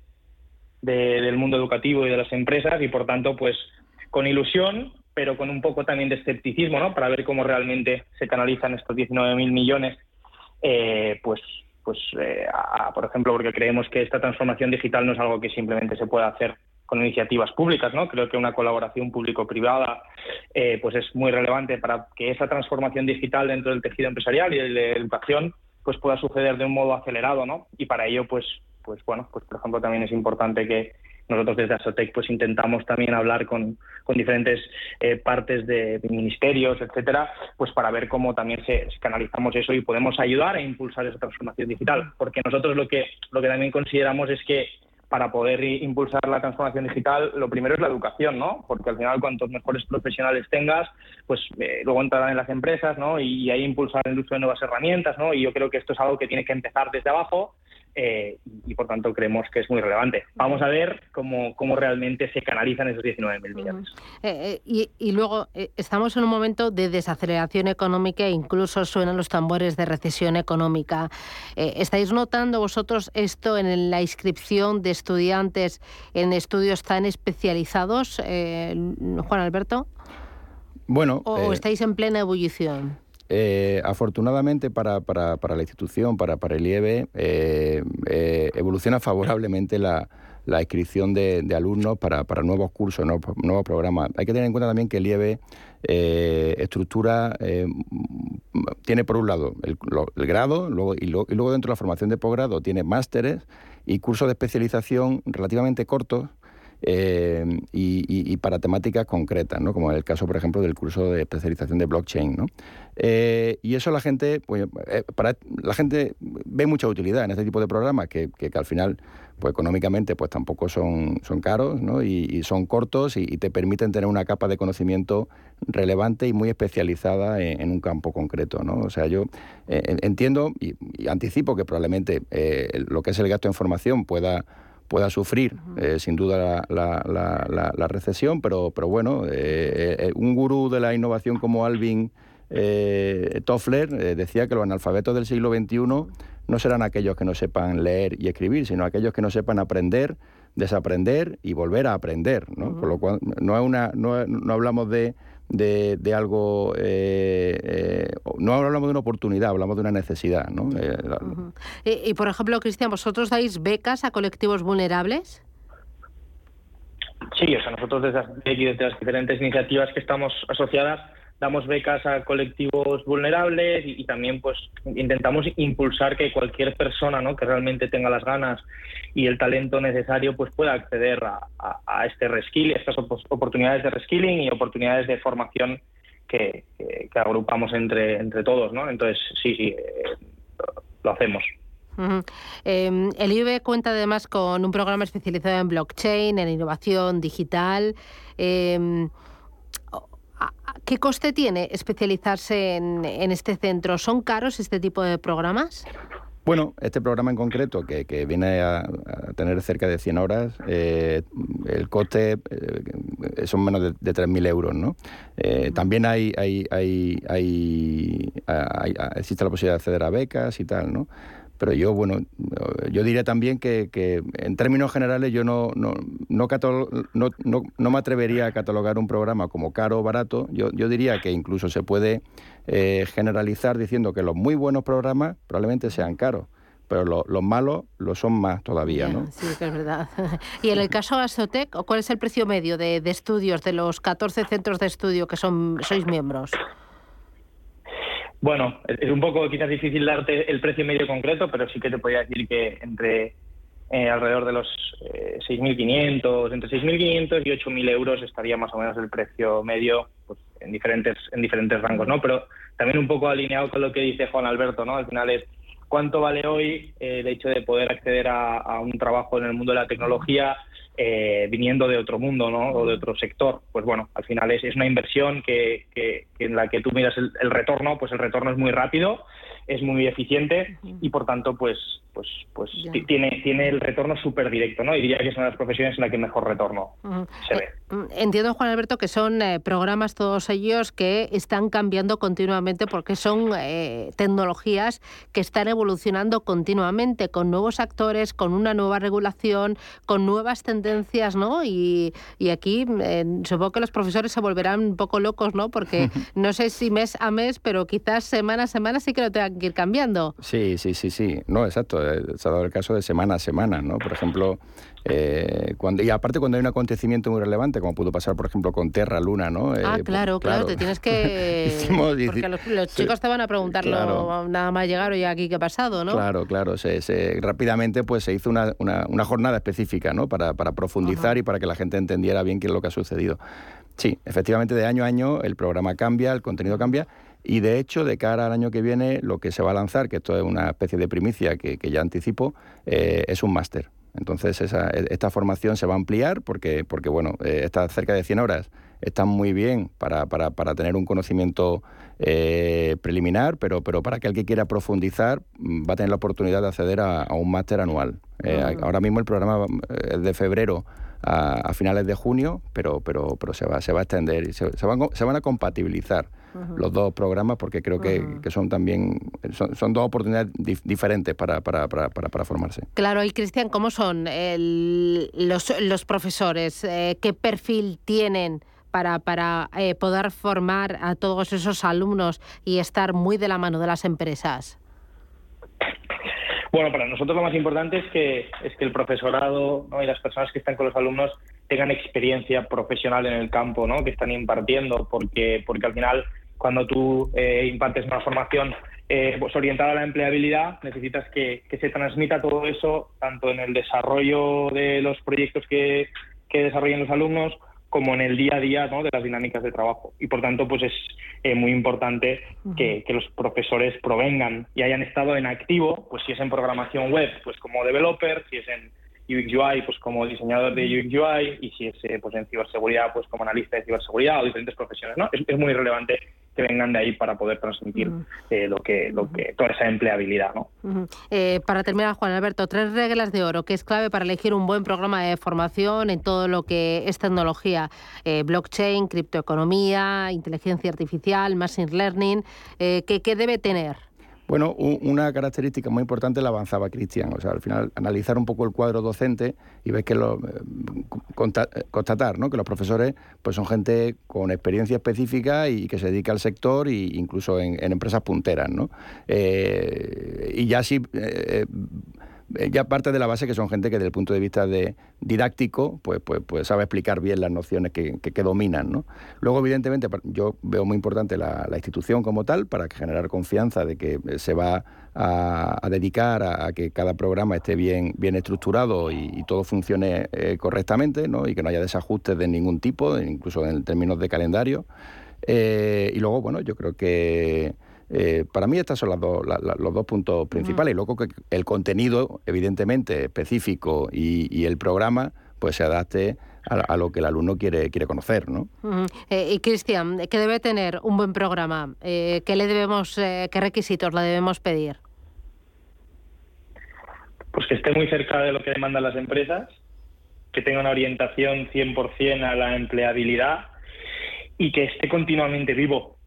del mundo educativo y de las empresas y, por tanto, pues con ilusión, pero con un poco también de escepticismo, ¿no? Para ver cómo realmente se canalizan estos 19.000 millones, eh, pues pues, eh, por ejemplo, porque creemos que esta transformación digital no es algo que simplemente se pueda hacer con iniciativas públicas, ¿no? Creo que una colaboración público-privada eh, pues es muy relevante para que esa transformación digital dentro del tejido empresarial y de la educación pues pueda suceder de un modo acelerado, ¿no? Y para ello, pues, pues bueno, pues por ejemplo también es importante que nosotros desde Asotec pues intentamos también hablar con, diferentes eh, partes de, ministerios, etcétera, pues para ver cómo también se, canalizamos eso y podemos ayudar a impulsar esa transformación digital. Porque nosotros lo que, lo que también consideramos es que para poder impulsar la transformación digital, lo primero es la educación, ¿no? Porque al final, cuantos mejores profesionales tengas, pues eh, luego entrarán en las empresas, ¿no? Y ahí impulsar el uso de nuevas herramientas, ¿no? Y yo creo que esto es algo que tiene que empezar desde abajo eh, y por tanto creemos que es muy relevante. Vamos a ver cómo, cómo realmente se canalizan esos 19.000 millones. Eh, eh, y, luego estamos en un momento de desaceleración económica e incluso suenan los tambores de recesión económica. ¿Estáis notando vosotros esto en la inscripción de estudiantes en estudios tan especializados, Juan Alberto? Bueno. ¿O estáis en plena ebullición? Eh, afortunadamente para, para, para, la institución, para, para el IEB, eh, eh, evoluciona favorablemente la, la inscripción de, alumnos para, para, nuevos cursos, nuevos, programas. Hay que tener en cuenta también que el IEB estructura, tiene por un lado el, grado luego, y, y, luego dentro de la formación de posgrado tiene másteres y cursos de especialización relativamente cortos eh, y, para temáticas concretas, ¿no? como en el caso, por ejemplo, del curso de especialización de blockchain. ¿no? Eh, y eso la gente, pues, eh, la gente ve mucha utilidad en este tipo de programas que, que, al final, pues económicamente, pues tampoco son, son caros ¿no? y, son cortos y, te permiten tener una capa de conocimiento relevante y muy especializada en, un campo concreto. ¿no? O sea, yo entiendo y, anticipo que probablemente lo que es el gasto en formación pueda pueda sufrir eh, sin duda la, recesión, pero, pero bueno, eh, eh, un gurú de la innovación como Alvin Toffler decía que los analfabetos del siglo XXI no serán aquellos que no sepan leer y escribir, sino aquellos que no sepan aprender, desaprender y volver a aprender. ¿no? Por lo cual no, es una, no, no hablamos de de, algo, eh, eh, no hablamos de una oportunidad, hablamos de una necesidad. ¿no? Eh, y, por ejemplo, Cristian, ¿vosotros dais becas a colectivos vulnerables? Sí, o sea, nosotros desde, desde las diferentes iniciativas que estamos asociadas damos becas a colectivos vulnerables y, también pues intentamos impulsar que cualquier persona ¿no? que realmente tenga las ganas y el talento necesario pues pueda acceder a, este reskilling, estas oportunidades de reskilling y oportunidades de formación que, agrupamos entre, entre todos, ¿no? Entonces, sí, sí, eh, lo hacemos. Em, el IBE cuenta además con un programa especializado en blockchain, en innovación digital. Eh, ¿Qué coste tiene especializarse en, este centro? ¿Son caros este tipo de programas? Bueno, este programa en concreto, que, viene a, tener cerca de 100 horas, eh, el coste eh, son menos de, de 3.000 euros, ¿no? Eh, también hay, hay, hay, hay, existe la posibilidad de acceder a becas y tal, ¿no? Pero yo, bueno, yo diría también que, que en términos generales yo no, no, no, no, no, me atrevería a catalogar un programa como caro o barato. Yo, yo diría que incluso se puede eh, generalizar diciendo que los muy buenos programas probablemente sean caros pero los malos lo son más todavía, ¿no? Sí, que es verdad. y en el caso de Asotec, ¿cuál es el precio medio de, de, estudios de los 14 centros de estudio que son sois miembros? Bueno, es un poco quizás difícil darte el precio medio concreto, pero sí que te podría decir que entre eh, alrededor de los 6.500, eh, entre 6.500 y 8.000 euros estaría más o menos el precio medio pues, en diferentes en diferentes rangos, ¿no? Pero también un poco alineado con lo que dice Juan Alberto, ¿no? Al final es cuánto vale hoy eh, el hecho de poder acceder a, un trabajo en el mundo de la tecnología eh, viniendo de otro mundo ¿no? o de otro sector. Pues bueno, al final es, es una inversión que, que, en la que tú miras el, retorno, pues el retorno es muy rápido, es muy eficiente y por tanto pues pues pues tiene tiene el retorno súper directo, ¿no? Y diría que es una de las profesiones en la que mejor retorno se ve. Eh, mm, entiendo, Juan Alberto, que son eh, programas todos ellos que están cambiando continuamente porque son eh, tecnologías que están evolucionando continuamente con nuevos actores, con una nueva regulación, con nuevas tendencias, ¿no? Y, y aquí supongo que los profesores se volverán un poco locos, ¿no? Porque no sé si mes a mes, pero quizás semana a semana sí que lo tengan que ir cambiando. Sí, sí, sí, sí. No, exacto. Eh, se ha dado el caso de semana a semana, ¿no? Por ejemplo, eh, cuando, y aparte cuando hay un acontecimiento muy relevante, como pudo pasar, por ejemplo, con Terra Luna, ¿no? Eh, ah, claro, claro, te tienes que... porque los, chicos te van a preguntarlo nada más llegar y aquí qué ha pasado, ¿no? Claro, claro. Se, rápidamente pues se hizo una, una, jornada específica, ¿no? Para, para profundizar y para que la gente entendiera bien qué es lo que ha sucedido. Sí, efectivamente, de año a año el programa cambia, el contenido cambia y de hecho, de cara al año que viene, lo que se va a lanzar, que esto es una especie de primicia que, ya anticipo, eh, es un máster. Entonces, esta formación se va a ampliar porque, porque bueno, eh, estas cerca de 100 horas están muy bien para, para, para tener un conocimiento eh, preliminar, pero, pero para aquel que quiera profundizar mm, va a tener la oportunidad de acceder a, un máster anual. Ah. Ahora mismo el programa es de febrero a, finales de junio, pero, pero, pero se, va, se va a extender y se, van, se van a compatibilizar los dos programas porque creo que, son también son, dos oportunidades diferentes para, para, para, para, formarse. Claro, y Cristian, ¿cómo son los, los, profesores? Eh, ¿Qué perfil tienen? Para, para eh, poder formar a todos esos alumnos y estar muy de la mano de las empresas? Bueno, para nosotros lo más importante es que, es que el profesorado y las personas que están con los alumnos tengan experiencia profesional en el campo ¿no? que están impartiendo, porque, porque al final cuando tú eh, impartes una formación eh, pues orientada a la empleabilidad, necesitas que, se transmita todo eso tanto en el desarrollo de los proyectos que, que desarrollan los alumnos como en el día a día ¿no? de las dinámicas de trabajo. Y por tanto, pues es eh, muy importante que, que, los profesores provengan y hayan estado en activo, pues si es en programación web, pues como developer, si es en UX UI, pues como diseñador de UX UI, y si es pues en ciberseguridad, pues como analista de ciberseguridad o diferentes profesiones, ¿no? Es, es muy relevante que vengan de ahí para poder transmitir eh, lo que lo que toda esa empleabilidad no eh, para terminar Juan Alberto tres reglas de oro que es clave para elegir un buen programa de formación en todo lo que es tecnología. Eh, blockchain criptoeconomía inteligencia artificial machine learning ¿qué, qué debe tener bueno, una característica muy importante la avanzaba Cristian. O sea, al final, analizar un poco el cuadro docente y ver que lo, eh, constatar ¿no? que los profesores pues son gente con experiencia específica y que se dedica al sector e incluso en, empresas punteras. ¿no? Eh, y ya. Eh, eh, ya parte de la base que son gente que desde el punto de vista de didáctico pues, pues, pues sabe explicar bien las nociones que, que, dominan. ¿no? Luego, evidentemente, yo veo muy importante la, institución como tal para generar confianza de que se va a, dedicar a, que cada programa esté bien, bien estructurado y, todo funcione eh, correctamente ¿no? y que no haya desajustes de ningún tipo, incluso en términos de calendario. Eh, y luego, bueno, yo creo que eh, para mí estos son los dos puntos principales. Y luego que el contenido, evidentemente, específico y, el programa, pues se adapte a, lo que el alumno quiere, quiere conocer. ¿no? Eh, y Cristian, ¿qué debe tener un buen programa? Eh, ¿qué, le debemos, ¿Qué requisitos le debemos pedir? Pues que esté muy cerca de lo que demandan las empresas, que tenga una orientación 100% a la empleabilidad y que esté continuamente vivo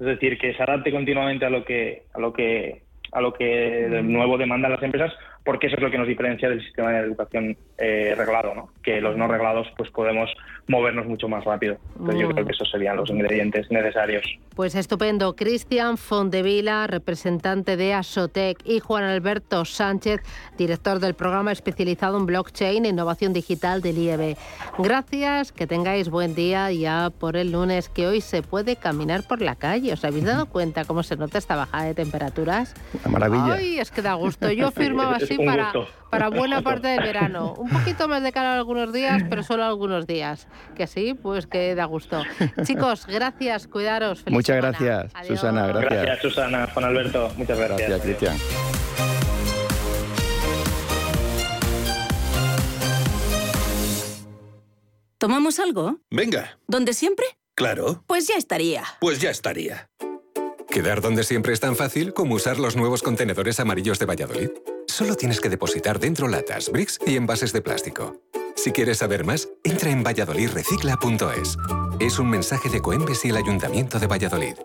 es decir, que se adapte continuamente a lo que, a lo que a lo que de nuevo demandan las empresas, porque eso es lo que nos diferencia del sistema de educación eh, reglado, ¿no? que los no reglados pues podemos movernos mucho más rápido. Entonces yo creo que esos serían los ingredientes necesarios. Pues estupendo. Cristian Fondevila, representante de Asotec, y Juan Alberto Sánchez, director del programa especializado en blockchain e innovación digital del IEB. Gracias, que tengáis buen día ya por el lunes, que hoy se puede caminar por la calle. ¿Os habéis dado cuenta cómo se nota esta bajada de temperaturas? Una maravilla. Ay, es que da gusto. Yo firmaba así para, para buena parte del verano. Un poquito más de cara algunos días, pero solo algunos días. Que sí, pues que da gusto. Chicos, gracias, cuidaros. Muchas gracias, Susana. Gracias. Gracias, Susana, Juan Alberto. Muchas gracias. Gracias, Cristian. ¿Tomamos algo? Venga. ¿Donde siempre? Claro. Pues ya estaría. Pues ya estaría. Quedar donde siempre es tan fácil como usar los nuevos contenedores amarillos de Valladolid. Solo tienes que depositar dentro latas, bricks y envases de plástico. Si quieres saber más, entra en valladolidrecicla.es. Es un mensaje de Coembes y el Ayuntamiento de Valladolid.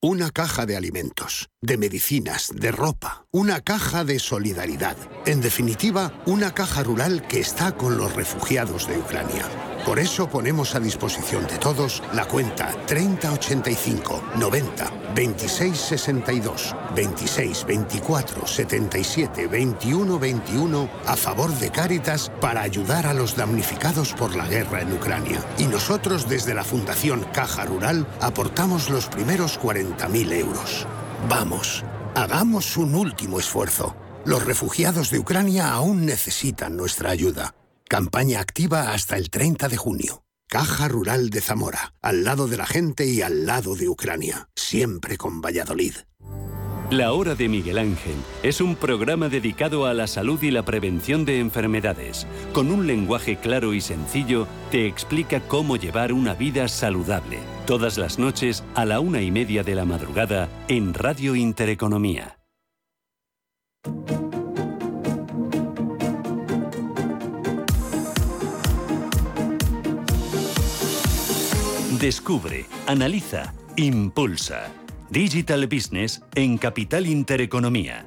Una caja de alimentos, de medicinas, de ropa, una caja de solidaridad. En definitiva, una caja rural que está con los refugiados de Ucrania. Por eso ponemos a disposición de todos la cuenta 3085 90 26 62 26 24 77 21 21 a favor de Cáritas para ayudar a los damnificados por la guerra en Ucrania. Y nosotros desde la Fundación Caja Rural aportamos los primeros 40.000 euros. Vamos, hagamos un último esfuerzo. Los refugiados de Ucrania aún necesitan nuestra ayuda. Campaña activa hasta el 30 de junio. Caja Rural de Zamora, al lado de la gente y al lado de Ucrania, siempre con Valladolid. La Hora de Miguel Ángel es un programa dedicado a la salud y la prevención de enfermedades. Con un lenguaje claro y sencillo, te explica cómo llevar una vida saludable. Todas las noches a la una y media de la madrugada en Radio Intereconomía. Descubre, analiza, impulsa. Digital Business en Capital Intereconomía.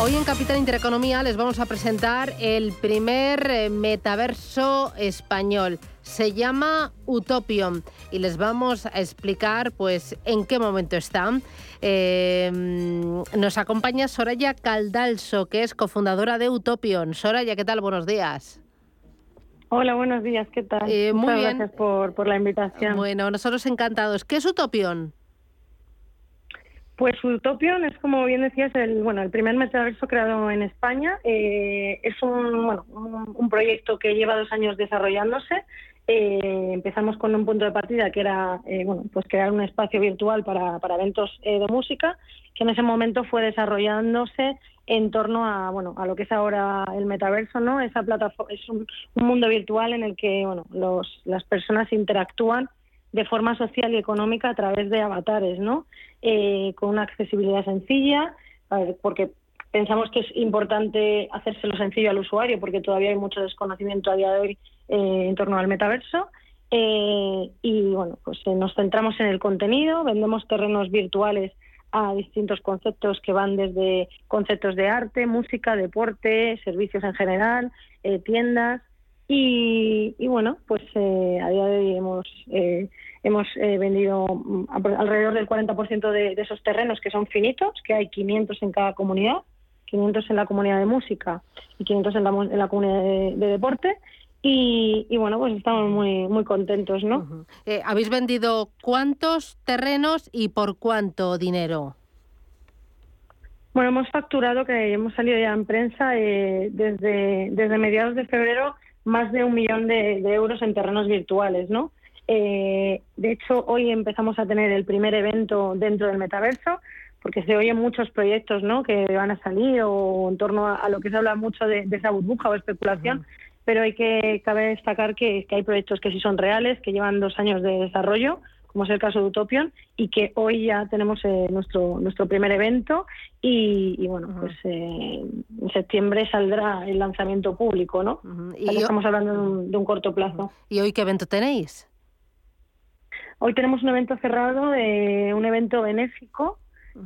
Hoy en Capital Intereconomía les vamos a presentar el primer eh, metaverso español. Se llama Utopion y les vamos a explicar pues en qué momento está. Eh, nos acompaña Soraya Caldalso, que es cofundadora de Utopion. Soraya, ¿qué tal? Buenos días. Hola, buenos días, ¿qué tal? Eh, muy Muchas bien. gracias por, por la invitación. Bueno, nosotros encantados. ¿Qué es Utopion? Pues Utopion es, como bien decías, el, bueno, el primer metaverso creado en España. Eh, es un, bueno, un, un proyecto que lleva dos años desarrollándose. Eh, empezamos con un punto de partida que era eh, bueno, pues crear un espacio virtual para, para eventos eh, de música, que en ese momento fue desarrollándose en torno a bueno a lo que es ahora el metaverso, ¿no? Esa plataforma es un, un mundo virtual en el que bueno los, las personas interactúan de forma social y económica a través de avatares, ¿no? Eh, con una accesibilidad sencilla, porque pensamos que es importante hacérselo sencillo al usuario, porque todavía hay mucho desconocimiento a día de hoy eh, en torno al metaverso. Eh, y bueno, pues eh, nos centramos en el contenido, vendemos terrenos virtuales a distintos conceptos que van desde conceptos de arte, música, deporte, servicios en general, eh, tiendas. Y, y bueno, pues eh, a día de hoy hemos, hemos vendido mm, alrededor del 40% de, de esos terrenos que son finitos, que hay 500 en cada comunidad, 500 en la comunidad de música y 500 en la, en la comunidad de deporte. Y, y bueno, pues estamos muy, muy contentos, ¿no? Eh, ¿Habéis vendido cuántos terrenos y por cuánto dinero? Bueno, hemos facturado, que hemos salido ya en prensa, eh, desde, desde mediados de febrero, más de un millón de, de euros en terrenos virtuales, ¿no? Eh, de hecho, hoy empezamos a tener el primer evento dentro del metaverso, porque se oyen muchos proyectos, ¿no? Que van a salir o en torno a, a lo que se habla mucho de, de esa burbuja o especulación, pero hay que cabe destacar que, que hay proyectos que sí son reales, que llevan dos años de desarrollo, como es el caso de Utopion, y que hoy ya tenemos eh, nuestro nuestro primer evento y, bueno, pues eh, en septiembre saldrá el lanzamiento público, ¿no? y estamos hablando de un, corto plazo. ¿Y hoy qué evento tenéis? Hoy tenemos un evento cerrado, un evento benéfico,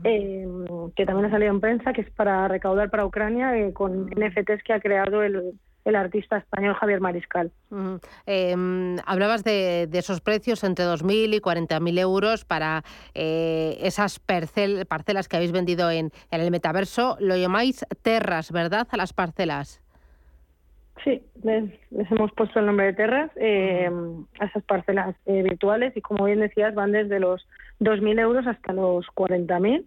que también ha salido en prensa, que es para recaudar para Ucrania con NFTs que ha creado el, el artista español Javier Mariscal. Em, hablabas de, esos precios entre 2.000 y 40.000 euros para eh, esas parcelas que habéis vendido en, el metaverso. Lo llamáis terras, ¿verdad? A las parcelas. Sí, les, hemos puesto el nombre de terras em, a esas parcelas eh, virtuales y como bien decías van desde los 2.000 euros hasta los 40.000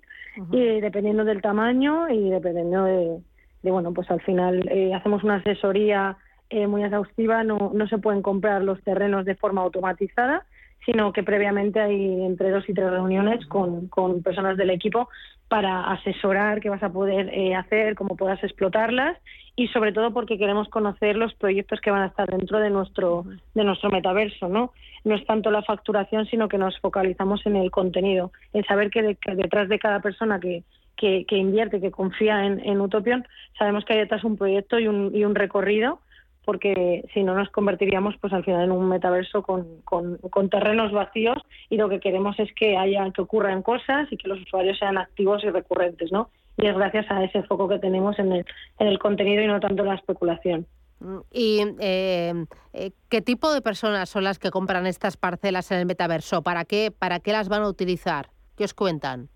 y dependiendo del tamaño y dependiendo de, y bueno, pues al final eh, hacemos una asesoría eh, muy exhaustiva, no, no se pueden comprar los terrenos de forma automatizada, sino que previamente hay entre dos y tres reuniones con, con personas del equipo para asesorar qué vas a poder eh, hacer, cómo puedas explotarlas y sobre todo porque queremos conocer los proyectos que van a estar dentro de nuestro de nuestro metaverso, ¿no? No es tanto la facturación, sino que nos focalizamos en el contenido, en saber que detrás de cada persona que, que, invierte, que confía en, en, Utopion, sabemos que hay detrás un proyecto y un, y un recorrido, porque si no nos convertiríamos pues al final en un metaverso con, con, terrenos vacíos y lo que queremos es que haya que ocurran cosas y que los usuarios sean activos y recurrentes, ¿no? Y es gracias a ese foco que tenemos en el, en el contenido y no tanto en la especulación. Mm, ¿Y eh, eh, qué tipo de personas son las que compran estas parcelas en el metaverso? ¿Para qué, para qué las van a utilizar? ¿Qué os cuentan?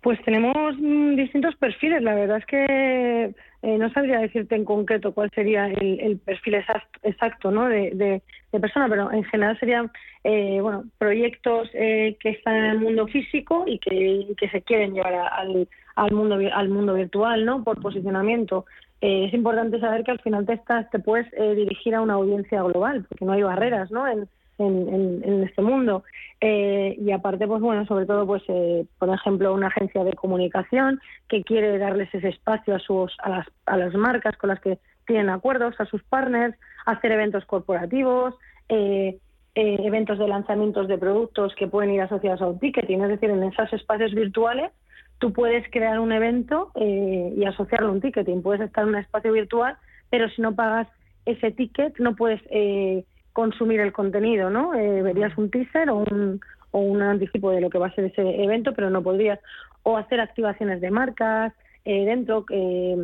Pues tenemos mm, distintos perfiles. La verdad es que eh, no sabría decirte en concreto cuál sería el, perfil exacto, ¿no? de, persona, pero en general serían eh, bueno proyectos eh, que están en el mundo físico y que, se quieren llevar al, mundo al mundo virtual, ¿no? Por posicionamiento. es importante saber que al final te estás te puedes dirigir a una audiencia global, porque no hay barreras, ¿no? En, en, este mundo. Eh, y aparte, pues bueno, sobre todo, pues eh, por ejemplo, una agencia de comunicación que quiere darles ese espacio a, sus, a, las, a las marcas con las que tienen acuerdos, a sus partners, hacer eventos corporativos, eh, eventos de lanzamientos de productos que pueden ir asociados a un ticketing, es decir, en esos espacios virtuales tú puedes crear un evento y asociarlo a un ticketing. Puedes estar en un espacio virtual, pero si no pagas ese ticket no puedes consumir el contenido, ¿no? Eh, verías un teaser o un, o un anticipo de lo que va a ser ese evento, pero no podrías. O hacer activaciones de marcas eh, dentro, eh,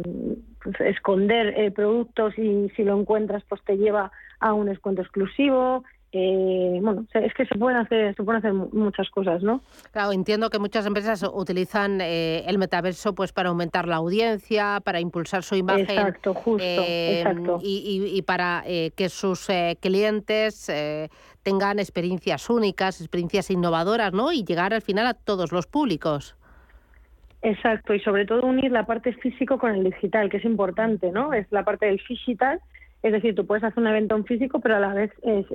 pues, esconder productos y si lo encuentras pues te lleva a un descuento exclusivo, eh, bueno, es que se pueden hacer, se pueden hacer muchas cosas, ¿no? Claro, entiendo que muchas empresas utilizan eh, el metaverso pues para aumentar la audiencia, para impulsar su imagen. Exacto, justo, eh, exacto. Y, para que sus clientes tengan experiencias únicas, experiencias innovadoras, ¿no? Y llegar al final a todos los públicos. Exacto, y sobre todo unir la parte físico con el digital, que es importante, ¿no? Es la parte del digital, es decir, tú puedes hacer un evento en físico, pero a la vez es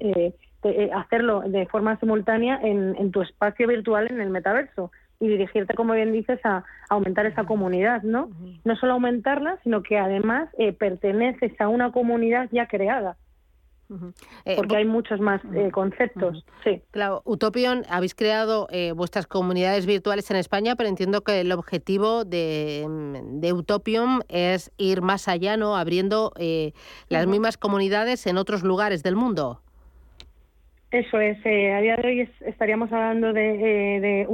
eh, hacerlo de forma simultánea en, tu espacio virtual en el metaverso y dirigirte, como bien dices, a, aumentar esa comunidad, ¿no? No solo aumentarla, sino que además eh, perteneces a una comunidad ya creada. Eh, porque hay muchos más conceptos. Sí. Claro, Utopion, habéis creado vuestras comunidades virtuales en España, pero entiendo que el objetivo de, de Utopion es ir más allá, ¿no? Abriendo las mismas comunidades en otros lugares del mundo. Eso es, eh, a día de hoy estaríamos hablando de, eh,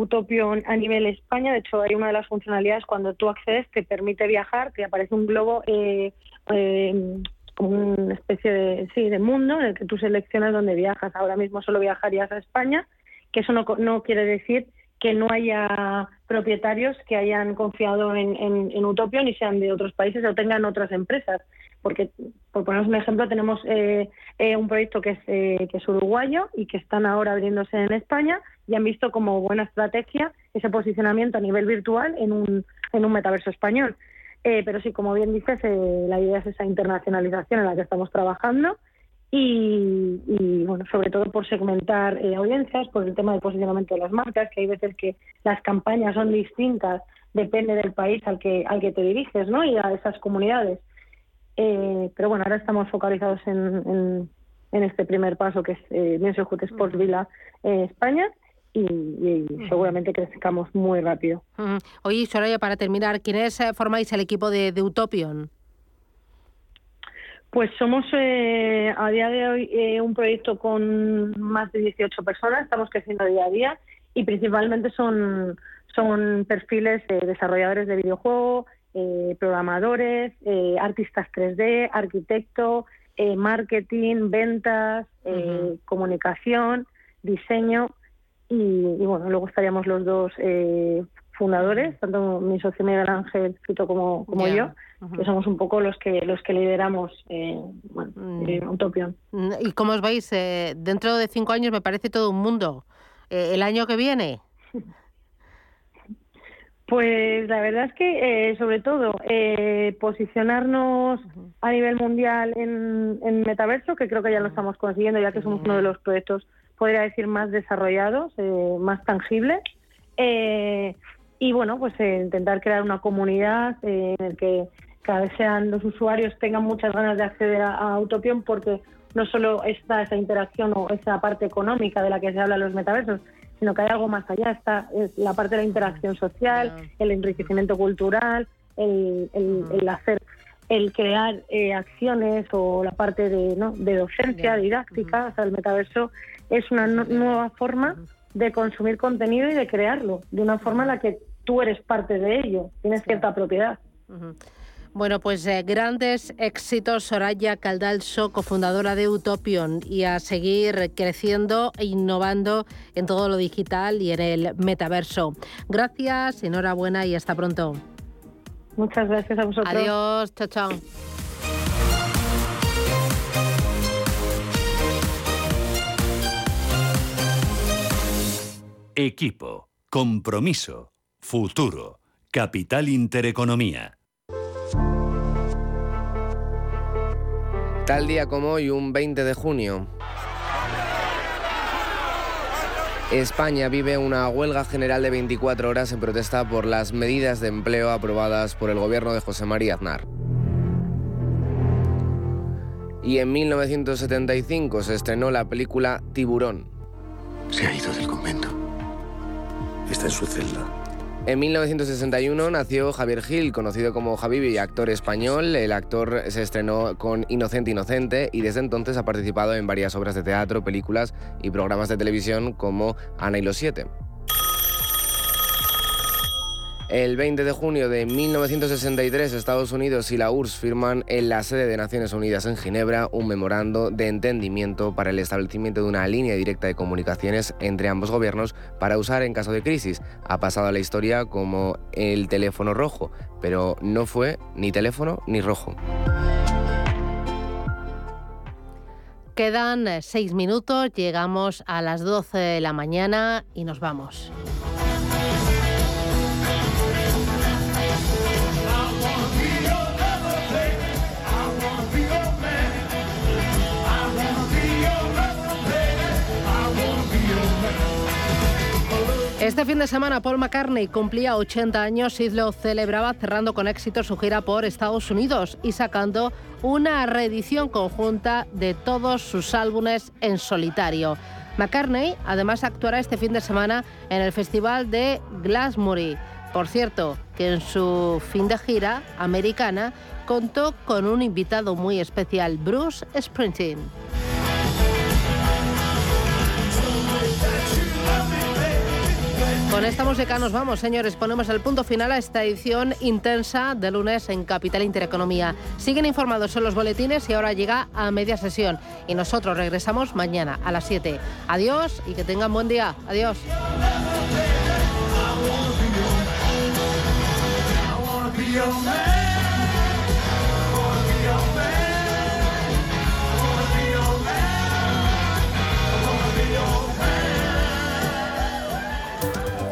a nivel España. De hecho, hay una de las funcionalidades cuando tú accedes te permite viajar, te aparece un globo eh, eh, como una especie de, sí, de mundo en el que tú seleccionas dónde viajas. Ahora mismo solo viajarías a España, que eso no, no quiere decir que no haya propietarios que hayan confiado en, en, en Utopion y sean de otros países o tengan otras empresas porque por poneros un ejemplo tenemos eh, eh, un proyecto que es, eh, que es uruguayo y que están ahora abriéndose en España y han visto como buena estrategia ese posicionamiento a nivel virtual en un, en un metaverso español. pero sí, como bien dices, la idea es esa internacionalización en la que estamos trabajando y, y bueno, sobre todo por segmentar audiencias, por el tema del posicionamiento de las marcas, que hay veces que las campañas son distintas, depende del país al que, al que te diriges, ¿no? Y a esas comunidades. Eh, pero bueno, ahora estamos focalizados en, en este primer paso que es eh, Sports Villa España y, seguramente crezcamos muy rápido. Oye, Soraya, para terminar, ¿quiénes eh, formáis el equipo de, Utopion? Pues somos eh, a día de hoy eh, un proyecto con más de 18 personas, estamos creciendo día a día y principalmente son, son perfiles de desarrolladores de videojuegos, programadores, artistas 3D, arquitecto, marketing, ventas, comunicación, diseño y, bueno, luego estaríamos los dos eh, fundadores, tanto mi socio Miguel Ángel Fito como, como yo, que somos un poco los que los que lideramos eh, bueno, mm. eh, Utopion. Mm, ¿Y cómo os vais? dentro de cinco años me parece todo un mundo. ¿El año que viene? Pues la verdad es que, sobre todo, posicionarnos a nivel mundial en, en, metaverso, que creo que ya lo estamos consiguiendo, ya que somos uno de los proyectos podría decir, más desarrollados, eh, más tangibles. Eh, y bueno, pues eh, intentar crear una comunidad en la que cada vez sean los usuarios tengan muchas ganas de acceder a, a porque no solo está esa interacción o esa parte económica de la que se habla en los metaversos, sino que hay algo más allá, está la parte de la interacción social, el enriquecimiento cultural, el, el, hacer el crear acciones o la parte de, ¿no? de docencia, didáctica, o sea, el metaverso es una nueva forma de consumir contenido y de crearlo, de una forma en la que tú eres parte de ello, tienes cierta propiedad. Bueno, pues eh, grandes éxitos, Soraya Caldalso, cofundadora de Utopion, y a seguir creciendo e innovando en todo lo digital y en el metaverso. Gracias, enhorabuena y hasta pronto. Muchas gracias a vosotros. Adiós, chao, chao. Equipo, compromiso, futuro, capital intereconomía. Tal día como hoy, un 20 de junio. España vive una huelga general de 24 horas en protesta por las medidas de empleo aprobadas por el gobierno de José María Aznar. Y en 1975 se estrenó la película Tiburón. Se ha ido del convento. Está en su celda. En 1961 nació Javier Gil, conocido como Javibi, actor español. El actor se estrenó con Inocente Inocente y desde entonces ha participado en varias obras de teatro, películas y programas de televisión como Ana y los Siete. El 20 de junio de 1963, Estados Unidos y la URSS firman en la sede de Naciones Unidas en Ginebra un memorando de entendimiento para el establecimiento de una línea directa de comunicaciones entre ambos gobiernos para usar en caso de crisis. Ha pasado a la historia como el teléfono rojo, pero no fue ni teléfono ni rojo. Quedan seis minutos, llegamos a las 12 de la mañana y nos vamos. Este fin de semana Paul McCartney cumplía 80 años y lo celebraba cerrando con éxito su gira por Estados Unidos y sacando una reedición conjunta de todos sus álbumes en solitario. McCartney además actuará este fin de semana en el Festival de Glastonbury. Por cierto, que en su fin de gira americana contó con un invitado muy especial, Bruce Springsteen. Con esta música nos vamos, señores. Ponemos el punto final a esta edición intensa de lunes en Capital Intereconomía. Siguen informados en los boletines y ahora llega a media sesión. Y nosotros regresamos mañana a las 7. Adiós y que tengan buen día. Adiós.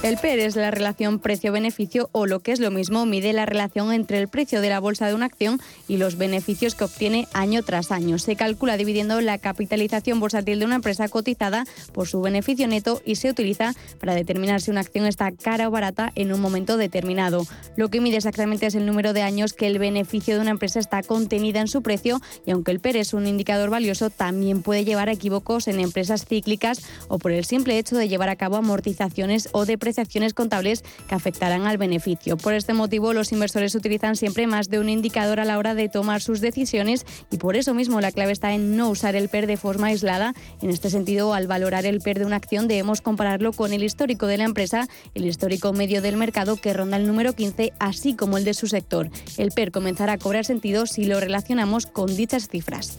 El PER es la relación precio-beneficio o lo que es lo mismo, mide la relación entre el precio de la bolsa de una acción y los beneficios que obtiene año tras año. Se calcula dividiendo la capitalización bursátil de una empresa cotizada por su beneficio neto y se utiliza para determinar si una acción está cara o barata en un momento determinado. Lo que mide exactamente es el número de años que el beneficio de una empresa está contenida en su precio y aunque el PER es un indicador valioso, también puede llevar a equívocos en empresas cíclicas o por el simple hecho de llevar a cabo amortizaciones o de apreciaciones contables que afectarán al beneficio. Por este motivo, los inversores utilizan siempre más de un indicador a la hora de tomar sus decisiones y por eso mismo la clave está en no usar el PER de forma aislada. En este sentido, al valorar el PER de una acción debemos compararlo con el histórico de la empresa, el histórico medio del mercado que ronda el número 15, así como el de su sector. El PER comenzará a cobrar sentido si lo relacionamos con dichas cifras.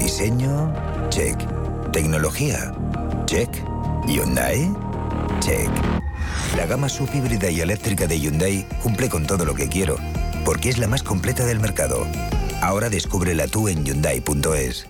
Diseño, check. Tecnología, check. Hyundai, check. La gama subhíbrida y eléctrica de Hyundai cumple con todo lo que quiero, porque es la más completa del mercado. Ahora descúbrela tú en Hyundai.es.